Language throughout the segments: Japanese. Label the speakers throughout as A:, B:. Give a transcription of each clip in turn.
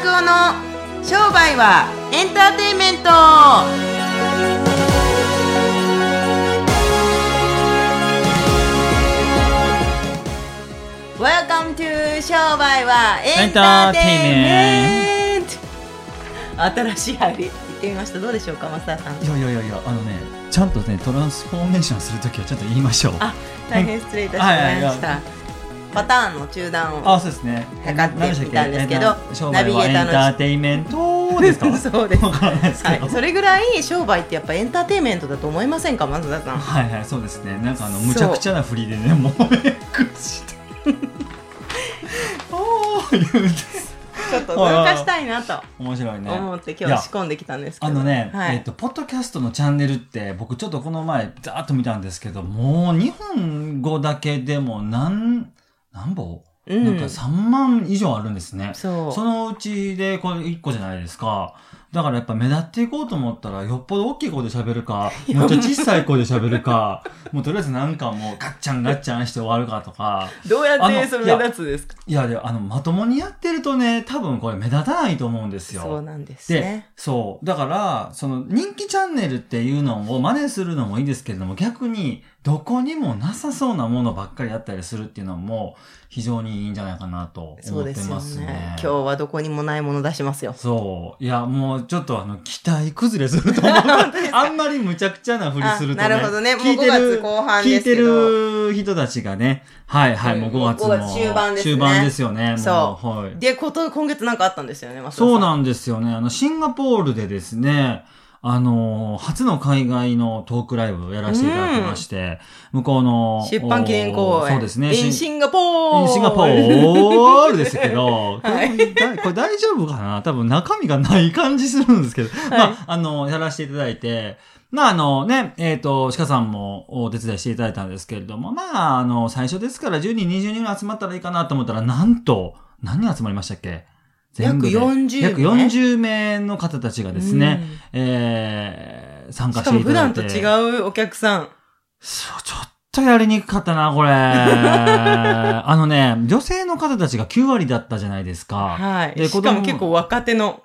A: 拓夫の商売はエンターテインメント。商売はエンターテインメント。新しい入り行ってみました。どうでしょうか増田さん。
B: いやいやいやいやあのねちゃんとねトランスフォーメーションするときはちゃんと言いましょう。
A: あ大変失礼いたしま
B: はいはいはい。
A: したパターンの中断を
B: あそうですね。
A: 測ってみたんですけど。
B: 何でしたっけ？
A: ナビゲーターの
B: エンターテインメントですか？
A: そうです。
B: わからないですけど、
A: はい、それぐらい商売ってやっぱエンターテインメントだと思いませんか？松田さん。
B: はいはいそうです。ねなんかあのむちゃくちゃな振りでねもうびっくりして。おー言うて
A: ちょっと動かしたいなと。
B: 面白いね。
A: 思って今日仕込んできたんですけど。
B: あのね、
A: はい。
B: えっ、と、ポッドキャストのチャンネルって、僕ちょっとこの前、ざーっと見たんですけど、もう日本語だけでも何、何本、
A: うん
B: なんか3万以上あるんですね。
A: そう
B: そのうちでこれ1個じゃないですか。だからやっぱ目立っていこうと思ったら、よっぽど大きい声で喋るか、もっと小さい声で喋るか、もうとりあえずなんかもうガッチャンガッチャンして終わるかとか。
A: どうやってそれ目立つですか？
B: いや、であの、まともにやってるとね、多分これ目立たないと思うんですよ。
A: そうなんです
B: で
A: ね、
B: そう。だから、その人気チャンネルっていうのを真似するのもいいですけれども、逆にどこにもなさそうなものばっかりやったりするっていうのも非常にいいんじゃないかなと思って
A: そうですよ
B: ますね。
A: ね今日はどこにもないもの出しますよ
B: そう。いや、もうちょっとあの、期待崩れすると思う。あんまり無茶苦茶なふりするとね。
A: あなるほどねもう
B: 聞いてる
A: 5月後半ですけど
B: 聞いてる人たちがね、はいはい、
A: うん
B: もう5月
A: 5
B: も。
A: 月終盤ですね
B: 終盤ですよね。も
A: そう
B: はい。
A: でこと今月なんかあったんですよね
B: そうなんですよね。あの、シンガポールでですね、あのー初の海外のトークライブをやらせていただきまして、向こうの、
A: 出版記念公演
B: そうですね。シン
A: シンガポール。
B: シンガポールですけど、これ
A: はい
B: だこれ大丈夫かな？多分中身がない感じするんですけど、まあ、あの、やらせていただいて、まあ、あのね、えっ、と、鹿さんもお手伝いしていただいたんですけれども、まあ、あの、最初ですから10人、20人集まったらいいかなと思ったら、なんと、何人集まりましたっけ？
A: 約40名。
B: 約40名の方たちがですね、えー、参加
A: しかも普
B: して。いただい
A: 段
B: て。
A: と違うお客さん。
B: そう、ちょっとやりにくかったな、これ。あのね、女性の方たちが9割だったじゃないですか。
A: はい。
B: で
A: しかも結構若手の。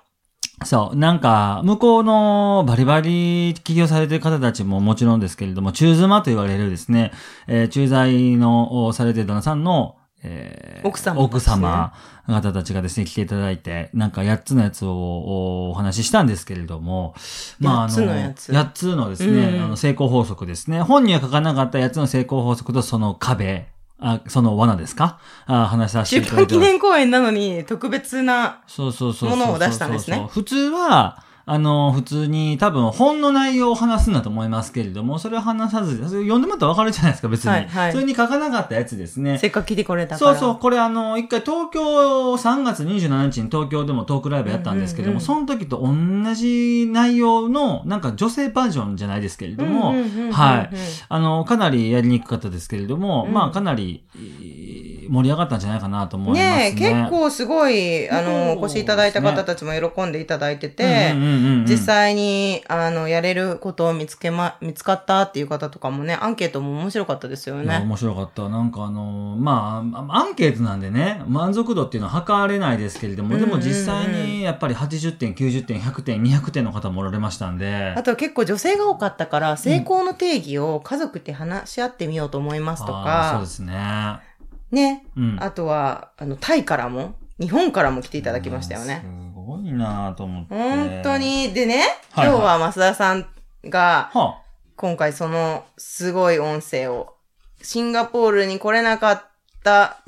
B: そう、なんか、向こうのバリバリ起業されてる方たちももちろんですけれども、中妻と言われるですね、えー駐在のおされてる旦那さんの、えー
A: 奥様
B: 奥様方たちがですね、来ていただいて、なんか8つのやつをおお話ししたんですけれども、
A: 8つのやつ
B: 8つのですね、
A: うん
B: あの成功法則ですね。本には書かなかった8つの成功法則とその壁、あその罠ですか？あ話させてい
A: 出
B: ただいてます。
A: 版記念公演なのに特別な
B: そうそうそうそう。
A: ものを出したんですね
B: そうそうそう普通は、あの、普通に多分本の内容を話すんだと思いますけれども、それを話さず、それ読んでもらったらわかるじゃないですか、別に。
A: はいはい
B: それに書かなかったやつですね。
A: せっかく来てこれたから
B: そうそう、これあの、一回東京、3月27日に東京でもトークライブやったんですけども、
A: うんうんうん
B: その時と同じ内容の、なんか女性バージョンじゃないですけれども、はい。あの、かなりやりにくかったですけれども、
A: うん
B: まあ、かなりえー盛り上がったんじゃないかなと思いますね。
A: ねえ、結構すごい、あの、お越しいただいた方たちも喜んでいただいてて、
B: うんうんうんうん
A: 実際に、あの、やれることを見つけま、見つかったっていう方とかもね、アンケートも面白かったですよね。
B: 面白かった。なんかあのーまあ、アンケートなんでね、満足度っていうのは測れないですけれども、でも実際にやっぱり80点、90点、100点、200点の方もおられましたんで。
A: あとは結構女性が多かったから、成功の定義を家族で話し合ってみようと思いますと
B: あーそう
A: か
B: で、すね。
A: ね。
B: うん。
A: あとは、あの、タイからも、日本からも来ていただきましたよね。
B: うんすごいなと思って。
A: 本当。に。でね、
B: はいはい
A: 今日は増田さんが、
B: は
A: 今回そのすごい音声を、シンガポールに来れなかった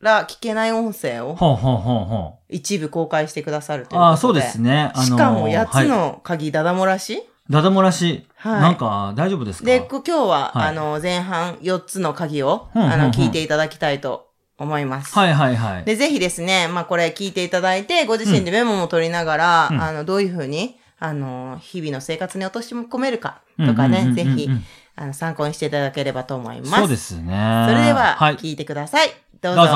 A: ら聞けない音声を一部公開してくださるということで。
B: あ、ああ、そうですね。あのー
A: しかも8つ
B: はい
A: の鍵ダダ漏らし、
B: ダダ漏らし。
A: はい
B: なんか、大丈夫ですか？
A: で、こ今日は、
B: はい
A: あの、前半4つの鍵を、
B: うんうんうん
A: あの、聞いていただきたいと思います。
B: はいはいはい。
A: で、ぜひですね、まあ、これ聞いていただいて、ご自身でメモも取りながら、
B: うん
A: あの、どういうふうに、あの、日々の生活に落とし込めるかとかね、ぜひ、あの、参考にしていただければと思います。
B: そうですね。
A: それでは、
B: はい。
A: 聞いてください。どうぞ。
B: どうぞ。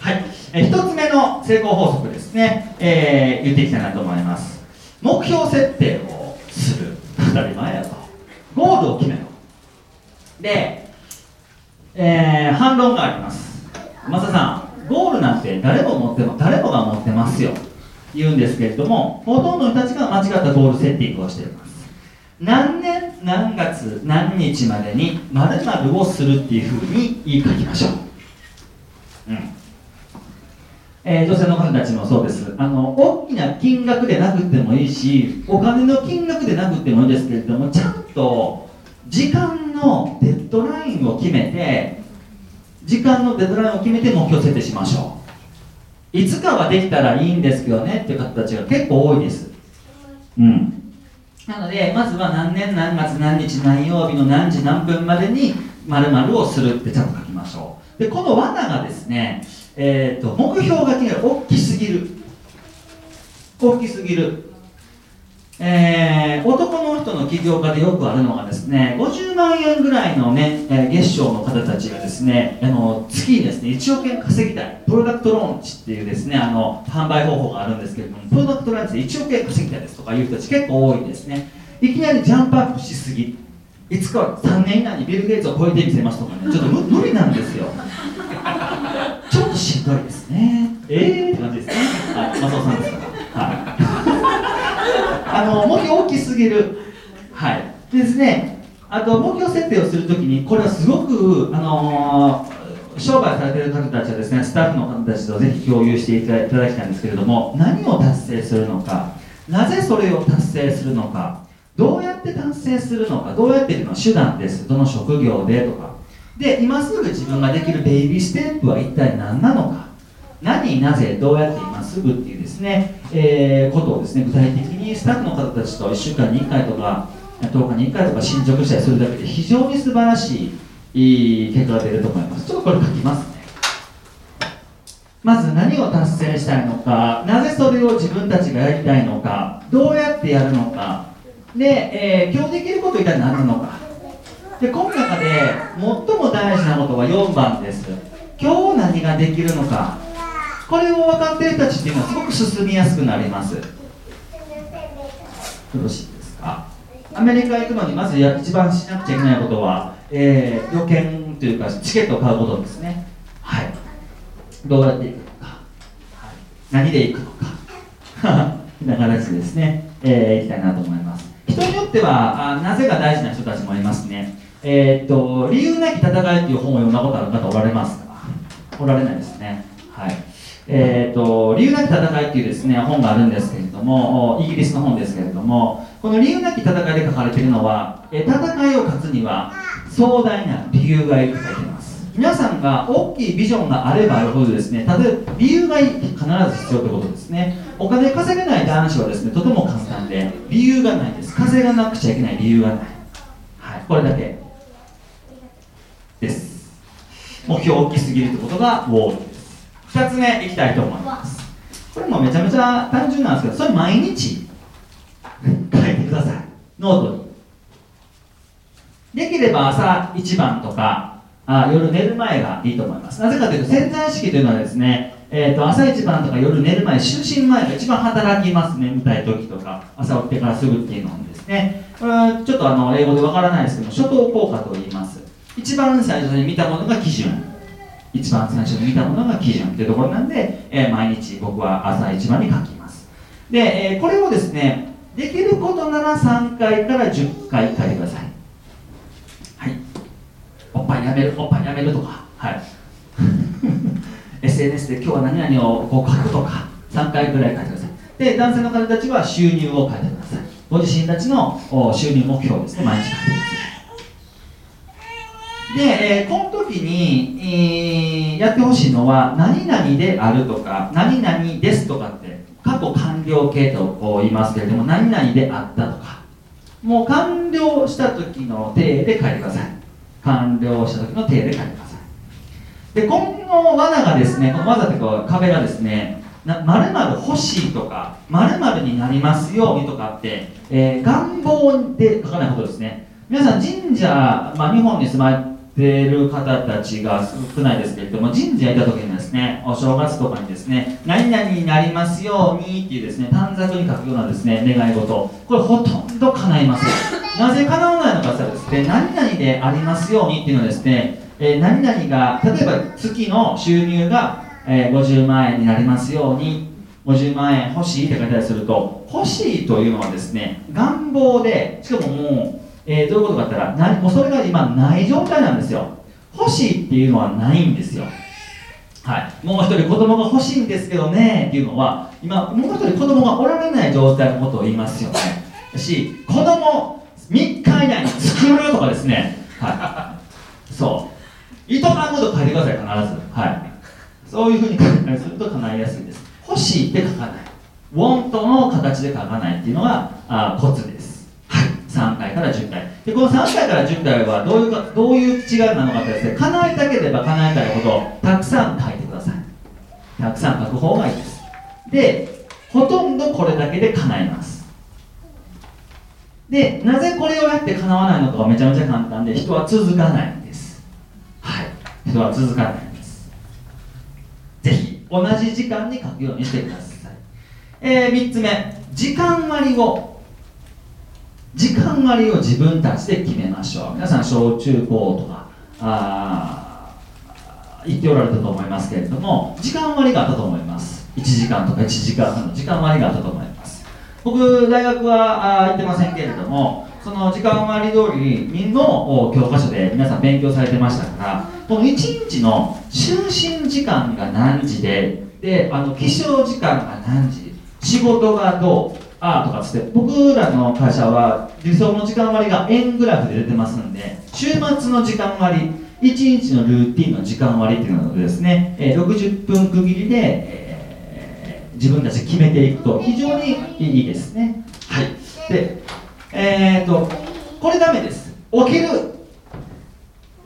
B: はい。えー一つ目の成功法則ですね。えー言っていきたいなと思います。目標設定をする。当たり前やと。ゴールを決めろ。で、えー反論があります。マサさん、ゴールなんて誰も持っても誰もが持ってますよ言うんですけれどもほとんどの人たちが間違ったゴールセッティングをしています何年何月何日までに〇〇をするっていうふうに言い書きましょう、うんえー、女性の方たちもそうです。あの大きな金額でなくてもいいしお金の金額でなくてもいいんですけれどもちゃんと時間のデッドラインを決めて時間のデッドラインを決めて目標設定しましょう。いつかはできたらいいんですけどねっていう方たちが結構多いです。うん。なのでまずは何年何月何日何曜日の何時何分までに〇〇をするってちゃんと書きましょう。でこの罠がですね、えーと、目標が大きすぎる。大きすぎる。えー、男の人の起業家でよくあるのがですね50万円ぐらいの、ね、えー、月賞の方たちがですねあの月にですね1億円稼ぎたい。プロダクトローンチっていうですねあの販売方法があるんですけれどもプロダクトローンチで1億円稼ぎたいですとかいう人たち結構多いんですね。いきなりジャンプアップしすぎ。いつか3年以内にビル・ゲイツを超えてみせますとかね。ちょっと無理なんですよ。ちょっとしんどいですね。え？えー、って感じですね。はい。松尾さんですか？らはい。あの目標大きすぎる。はい。ですね。あと目標設定をするときにこれはすごくあのー、商売されている方たちはですねスタッフの方たちとぜひ共有していただきたいんですけれども何を達成するのかなぜそれを達成するのかどうやって達成するのかどうやっているの手段です。どの職業でとかで今すぐ自分ができるベイビーステップは一体何なのか？何なぜどうやって今すぐっていうですね、えー、ことをですね具体的にスタッフの方たちと1週間に1回とか10日に1回とか進捗したりするだけで非常に素晴らしい結果が出ると思います。ちょっとこれ書きますね。まず何を達成したいのか？なぜそれを自分たちがやりたいのか？どうやってやるのか？で、えー、今日できること一体何なのか？でこの中で最も大事なことは4番です。今日何ができるのか。これを分かっている人たちっていうのはすごく進みやすくなります。よろしいですか？アメリカ行くのにまず一番しなくちゃいけないことは、えー、予見というかチケットを買うことですね。はい。どうやって行くのか、はい、何で行くのか。な形ですね、えー、行きたいなと思います。人によってはあなぜが大事な人たちもいますね。えー、っと理由なき戦いっていう本を読んだことある方おられますか？おられないですね。はい。えーと「理由なき戦い」っていうですね本があるんですけれどもイギリスの本ですけれどもこの理由なき戦いで書かれているのは戦いを勝つには壮大な理由がいると書いています。皆さんが大きいビジョンがあればあるほどですね例えば理由が必ず必要ということですね。お金稼げない男子はですねとても簡単で理由がないです。稼がなくちゃいけない理由がない。はい。これだけ。です。目標大きすぎるということがウォール2つ目いきたいと思います。これもめちゃめちゃ単純なんですけどそれ毎日書いてください。ノートに。できれば朝一番とかあ夜寝る前がいいと思います。なぜかというと潜在意識というのはですねえーと、朝一番とか夜寝る前就寝前が一番働きますね見たい時とか朝起きてからすぐっていうのですね。これはちょっとあの英語でわからないですけど初等効果と言います。一番最初に見たものが基準。一番最初に見たものが基準というところなんで、えー、毎日僕は朝一番に書きます。で、えー、これをですねできることなら3回から10回書いてください。はい。おっぱいやめるおっぱいやめるとか。はい。SNS で今日は何々をこう書くとか。3回ぐらい書いてください。で男性の方たちは収入を書いてください。ご自身たちの収入目標ですね毎日書いてください。で、えー、この時に、えー、やってほしいのは何々であるとか何々ですとかって過去完了形とこう言いますけれども何々であったとか。もう完了した時の体で書いてください。完了した時の体で書いてください。で今後の罠がですねこの技というか壁がですねまるまる欲しいとかまるまるになりますようにとかって、えー、願望で書かないことですね。皆さん神社、まあ、日本に住まてる方たちが少ないですけれども神社行った時にですねお正月とかにですね何々になりますようにっていうですね短冊に書くようなですね願い事。これほとんど叶いますなぜ叶わないのかというとですね何々でありますようにっていうのはですね、えー、何々が例えば月の収入が、えー、50万円になりますように50万円欲しいって書いたりすると欲しいというのはですね願望でしかももう、えー、どういうことかって言ったらなもうそれが今ない状態なんですよ。欲しいっていうのはないんですよ。はい。もう一人子供が欲しいんですけどねっていうのは今もう一人子供がおられない状態のことを言いますよね。し子供3日以内に作るとかですね。はい。そう。営むと書いてください必ず。はい。そういうふうに書いたりすると叶いやすいです。欲しいって書かない。Want の形で書かないっていうのがあコツです。回から10回。でこの3回から10回はどういうかどういう違いなのかとですね叶えたければ叶えたいほどたくさん書いてください。たくさん書く方がいいです。でほとんどこれだけで叶います。でなぜこれをやって叶わないのかはめちゃめちゃ簡単で人は続かないんです。はい。人は続かないんです。ぜひ同じ時間に書くようにしてください、えー、3つ目。時間割を時間割を自分たちで決めましょう。皆さん小中高とかあ言っておられたと思いますけれども時間割があったと思います。1時間とか1時間半の時間割があったと思います。僕大学は行ってませんけれどもその時間割通りの教科書で皆さん勉強されてましたからこの1日の就寝時間が何時でであの起床時間が何時仕事がどうああとかつって僕らの会社は理想の時間割が円グラフで出てますんで週末の時間割1日のルーティンの時間割っていうのをですね60分区切りで自分たちで決めていくと非常にいいですね。はい。でえー、っとこれダメです。起きる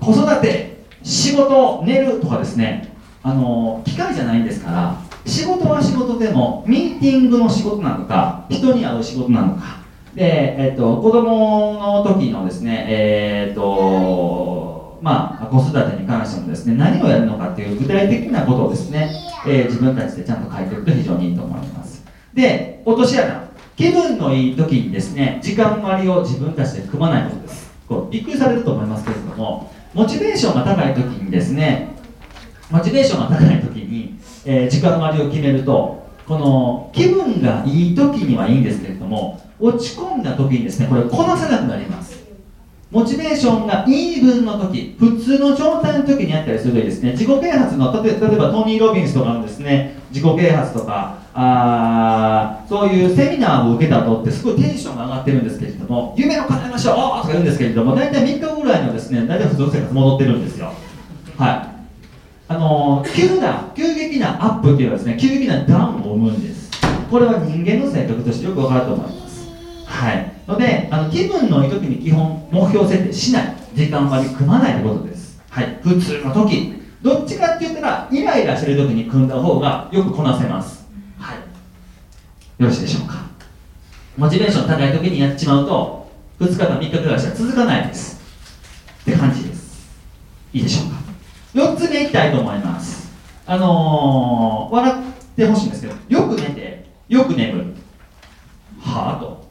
B: 子育て仕事寝るとかですねあの機械じゃないんですから仕事は仕事でもミーティングの仕事なのか人に会う仕事なのか。で、えっと、子供の時のですねえー、っとまあ子育てに関してもですね何をやるのかっていう具体的なことをですねえー、自分たちでちゃんと書いておくと非常にいいと思います。で落とし穴。気分のいい時にですね時間割を自分たちで組まないことです。こうびっくりされると思いますけれどもモチベーションが高い時にですねモチベーションが高い時に、えー、時間割を決めるとこの気分がいい時にはいいんですけれども落ち込んだ時にですねこれこなせなくなります。モチベーションがイーブンの時普通の状態の時にあったりするといいですね自己啓発の例えばトニー・ロビンスとかのですね自己啓発とかあそういうセミナーを受けた後ってすごいテンションが上がってるんですけれども夢を叶えましょうとか言うんですけれども大体3日ぐらいのですね大体普通生活戻ってるんですよ。はい。あの急な急激なアップっていうのはですね急激なダウンを生むんです。これは人間の性格としてよく分かると思います。はい。のであの気分のいい時に基本目標設定しない。時間割り組まないってことです。はい。普通の時。どっちかって言ったらイライラしてる時に組んだ方がよくこなせます。はい。よろしいでしょうか。モチベーション高い時にやっちまうと2日か3日ぐらいしたら続かないです。って感じです。いいでしょうか。4つ目いきたいと思います。あのー、笑ってほしいんですけどよく寝てよく眠る。はあと。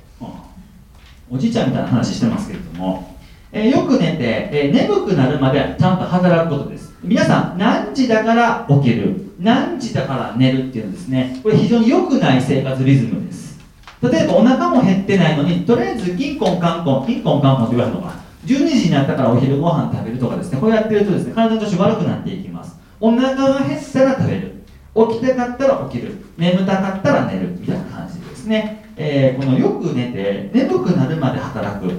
B: おじいちゃんみたいな話してますけれども、えー、よく寝て、えー、眠くなるまでちゃんと働くことです。皆さん何時だから起きる？何時だから寝るっていうのですね。これ非常に良くない生活リズムです。例えばお腹も減ってないのにとりあえずキンコンカンコンキンコンカンコンって言われるのか12時になったからお昼ご飯食べるとかですねこれやってるとですね体の調子悪くなっていきます。お腹が減ったら食べる。起きたかったら起きる。眠たかったら寝る。みたいな感じですね。えー、このよく寝て眠くなるまで働くっ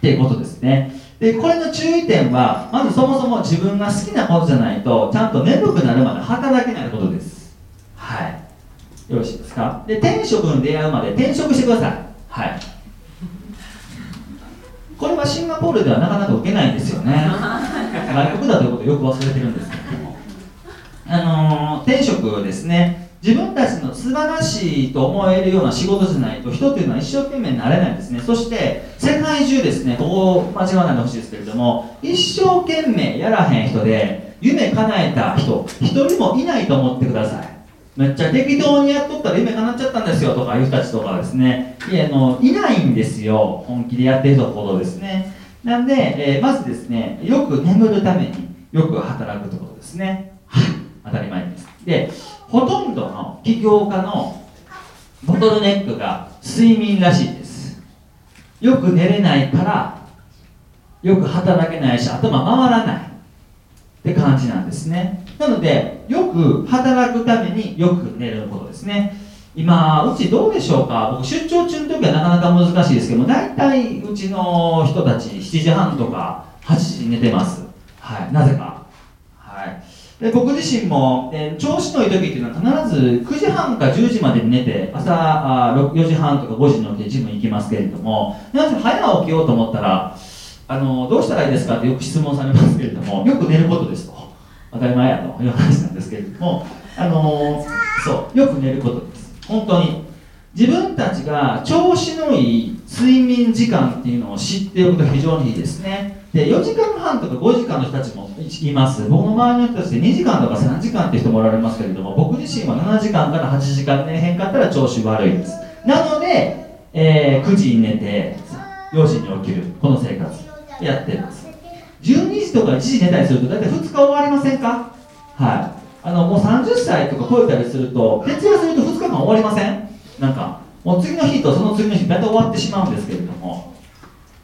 B: ていうことですね。でこれの注意点はまずそもそも自分が好きなことじゃないとちゃんと眠くなるまで働けないことです。はい。よろしいですか？で転職に出会うまで転職してください。はい。これはシンガポールではなかなか受けないんですよね。外国だということをよく忘れてるんですけども。あのー、転職ですね。自分たちの素晴らしいと思えるような仕事じゃないと人っていうのは一生懸命になれないんですね。そして世界中ですねここを間違わないでほしいですけれども一生懸命やらへん人で夢叶えた人一人もいないと思ってくださいめっちゃ適当にやっとったら夢叶っちゃったんですよとかいう人たちとかですね。いあのいないんですよ。本気でやってる人ほどですね。なんで、えー、まずですねよく眠るためによく働くということですね。はい。当たり前です。でほとんどの起業家のボトルネックが睡眠らしいです。よく寝れないからよく働けないし頭回らないって感じなんですね。なのでよく働くためによく寝ることですね。今うちどうでしょうか？僕出張中の時はなかなか難しいですけども大体うちの人たち7時半とか8時に寝てます。はい。なぜか。はい。で僕自身も、えー、調子のいい時っていうのは必ず9時半か10時までに寝て朝あ4時半とか5時に起きてジムに行きますけれどもなぜ早起きようと思ったらあのどうしたらいいですかってよく質問されますけれどもよく寝ることですと。当たり前やという話なんですけれどもあのそうよく寝ることです。本当に。自分たちが調子のいい睡眠時間っていうのを知っておくと非常にいいですね。で4時間半とか5時間の人たちもいます。僕の周りの人たちで2時間とか3時間って人もおられますけれども僕自身は7時間から8時間寝へんかったら調子悪いです。なので、えー、9時に寝て4時に起きるこの生活やってます。12時とか1時寝たりすると大体2日終わりませんか？はい。あのもう30歳とか超えたりすると徹夜すると2日間終わりません？なんかもう次の日とその次の日大体終わってしまうんですけれども。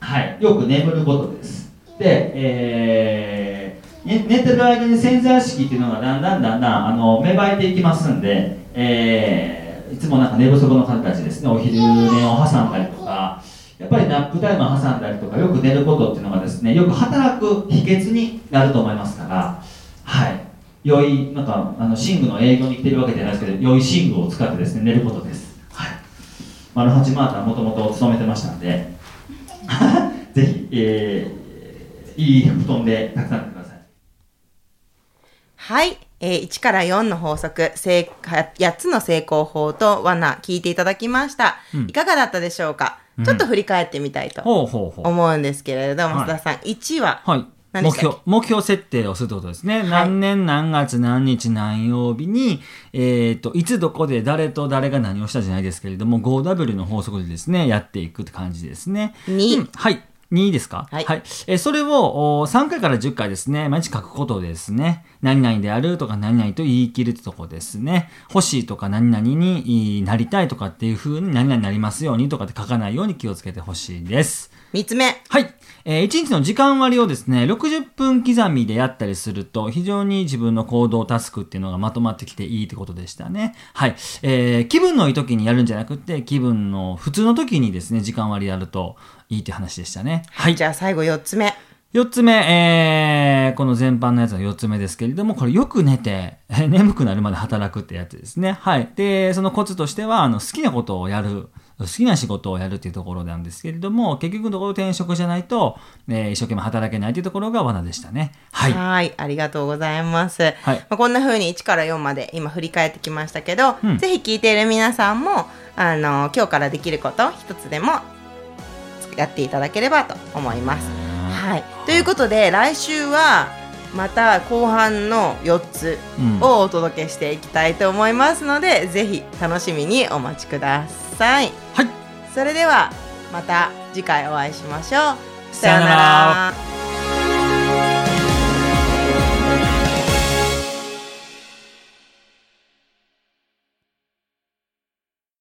B: はい。よく眠ることです。で、えー、寝てる間に潜在意識っていうのがだんだんだんだんあの芽生えていきますんで、えー、いつもなんか寝不足の方たちですね。お昼寝を挟んだりとかやっぱりナップタイムを挟んだりとかよく寝ることっていうのがですねよく働く秘訣になると思いますからはい。良いなんかあの寝具の営業に来てるわけじゃないですけど良い寝具を使ってですね寝ることです。はい。マルハチマーターもともと勤めてましたんで ぜひ、えー、いい布団でたくさん寝てください。
A: はい。えー、1から4の法則、8つの成功法と罠、聞いていただきました。うん、いかがだったでしょうか、うん、ちょっと振り返ってみたいと思うんですけれども、増田さん、1は、
B: はい。目標、目標設定をするってことですね。はい、何年何月何日何曜日に、えっ、ー、と、いつどこで誰と誰が何をしたじゃないですけれども、5W の法則でですね、やっていくって感じですね。
A: 2、うん、
B: はい。2ですか？
A: はい。はい、
B: えー、それを3回から10回ですね、毎日書くことですね。何々であるとか何々と言い切るってとこですね。欲しいとか何々になりたいとかっていう風に何々になりますようにとかって書かないように気をつけてほしいです。
A: 3つ目。
B: はい。えー、1日の時間割をですね、60分刻みでやったりすると、非常に自分の行動タスクっていうのがまとまってきていいってことでしたね。はい。えー、気分のいい時にやるんじゃなくて、気分の普通の時にですね、時間割やるといいって話でしたね。はい。
A: じゃあ最後4つ目。
B: 4つ目、えー、この全般のやつの4つ目ですけれども、これよく寝て、眠くなるまで働くってやつですね。はい。で、そのコツとしては、あの、好きなことをやる。好きな仕事をやるっていうところなんですけれども、結局のところ転職じゃないと、えー、一生懸命働けないというところが罠でしたね。はい。
A: はいありがとうございます。はい。まあ、こんな風に1から4まで今振り返ってきましたけど、うん、ぜひ聞いている皆さんも、あの、今日からできること一つでもやっていただければと思います。はい。ということで、来週は、また後半の4つをお届けしていきたいと思いますので、うん、ぜひ楽しみにお待ちください。
B: はい。
A: それではまた次回お会いしましょう。
B: さようなら。